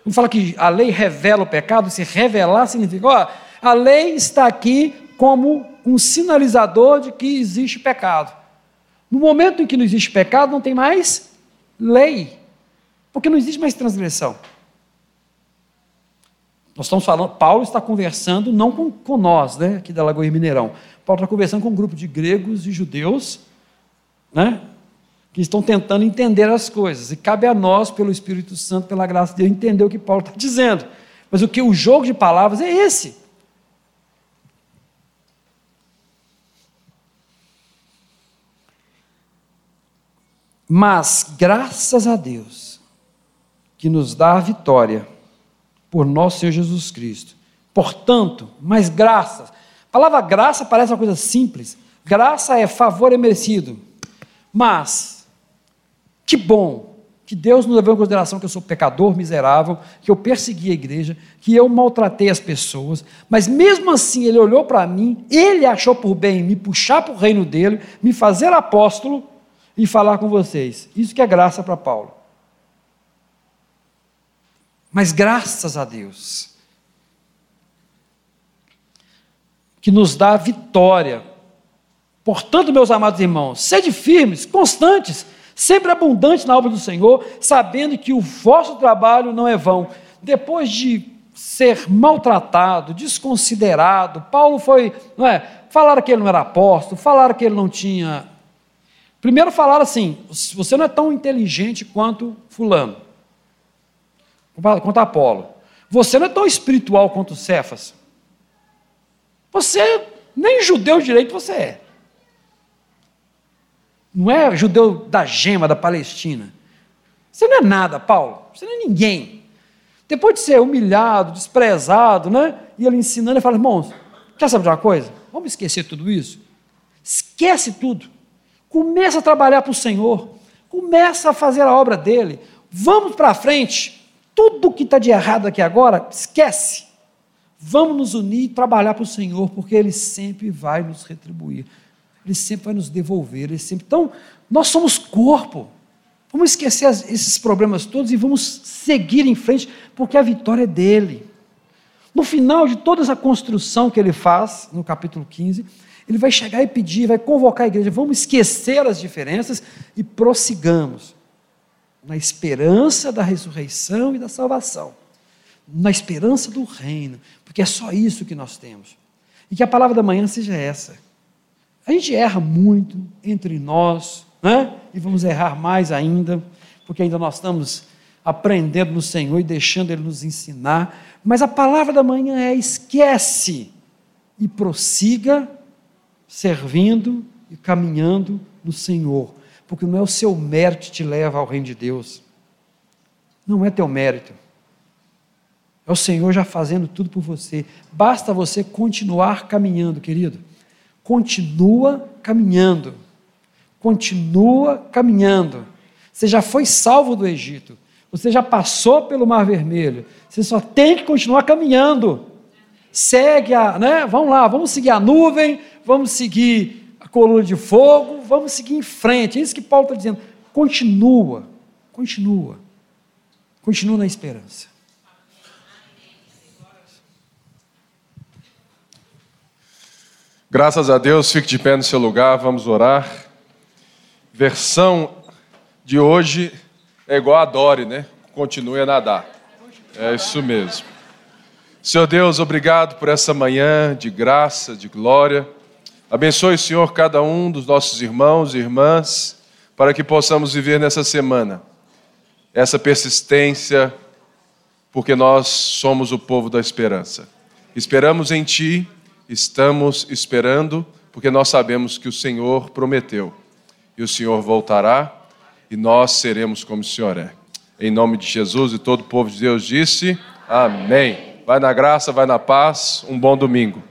Não fala que a lei revela o pecado, se revelar significa, ó, a lei está aqui como um sinalizador de que existe pecado. No momento em que não existe pecado, não tem mais lei, porque não existe mais transgressão. Nós estamos falando, Paulo está conversando não com, com nós, né, aqui da Lagoa Mineirão. Paulo está conversando com um grupo de gregos e judeus, né, que estão tentando entender as coisas. E cabe a nós, pelo Espírito Santo, pela graça de Deus, entender o que Paulo está dizendo. Mas o que o jogo de palavras é esse. Mas, graças a Deus, que nos dá a vitória por nosso Senhor Jesus Cristo. Portanto, mais graças. A palavra graça parece uma coisa simples. Graça é favor merecido. Mas, que bom que Deus nos levou em consideração que eu sou pecador miserável, que eu persegui a igreja, que eu maltratei as pessoas, mas mesmo assim ele olhou para mim, ele achou por bem me puxar para o reino dele, me fazer apóstolo e falar com vocês. Isso que é graça para Paulo. Mas graças a Deus, que nos dá a vitória. Portanto, meus amados irmãos, sede firmes, constantes, sempre abundantes na obra do Senhor, sabendo que o vosso trabalho não é vão. Depois de ser maltratado, desconsiderado, Paulo foi, não é? Falaram que ele não era apóstolo, falaram que ele não tinha. Primeiro falaram assim: você não é tão inteligente quanto Fulano quanto Apolo. Você não é tão espiritual quanto Cefas. Você nem judeu direito você é. Não é judeu da gema da Palestina. Você não é nada, Paulo. Você não é ninguém. Depois de ser humilhado, desprezado, né? E ele ensinando, ele fala: irmãos, quer saber de uma coisa? Vamos esquecer tudo isso? Esquece tudo. Começa a trabalhar para o Senhor. Começa a fazer a obra dele. Vamos para frente tudo que está de errado aqui agora, esquece. Vamos nos unir e trabalhar para o Senhor, porque Ele sempre vai nos retribuir. Ele sempre vai nos devolver. Ele sempre... Então, nós somos corpo. Vamos esquecer esses problemas todos e vamos seguir em frente, porque a vitória é dele. No final de toda essa construção que ele faz, no capítulo 15, ele vai chegar e pedir, vai convocar a igreja, vamos esquecer as diferenças e prossigamos na esperança da ressurreição e da salvação, na esperança do reino, porque é só isso que nós temos. E que a palavra da manhã seja essa. A gente erra muito entre nós, né? e vamos errar mais ainda, porque ainda nós estamos aprendendo no Senhor e deixando Ele nos ensinar. Mas a palavra da manhã é: esquece e prossiga servindo e caminhando no Senhor, porque não é o seu mérito que te leva ao reino de Deus, não é teu mérito, é o Senhor já fazendo tudo por você, basta você continuar caminhando, querido, continua caminhando, continua caminhando, você já foi salvo do Egito, você já passou pelo Mar Vermelho, você só tem que continuar caminhando. Segue a, né? Vamos lá, vamos seguir a nuvem, vamos seguir a coluna de fogo, vamos seguir em frente. É isso que Paulo está dizendo. Continua, continua, continua na esperança. Graças a Deus, fique de pé no seu lugar, vamos orar. Versão de hoje é igual a Dore, né? Continue a nadar. É isso mesmo. Senhor Deus, obrigado por essa manhã de graça, de glória. Abençoe, Senhor, cada um dos nossos irmãos e irmãs, para que possamos viver nessa semana essa persistência, porque nós somos o povo da esperança. Esperamos em Ti, estamos esperando, porque nós sabemos que o Senhor prometeu e o Senhor voltará e nós seremos como o Senhor é. Em nome de Jesus e todo o povo de Deus disse: Amém. Vai na graça, vai na paz. Um bom domingo.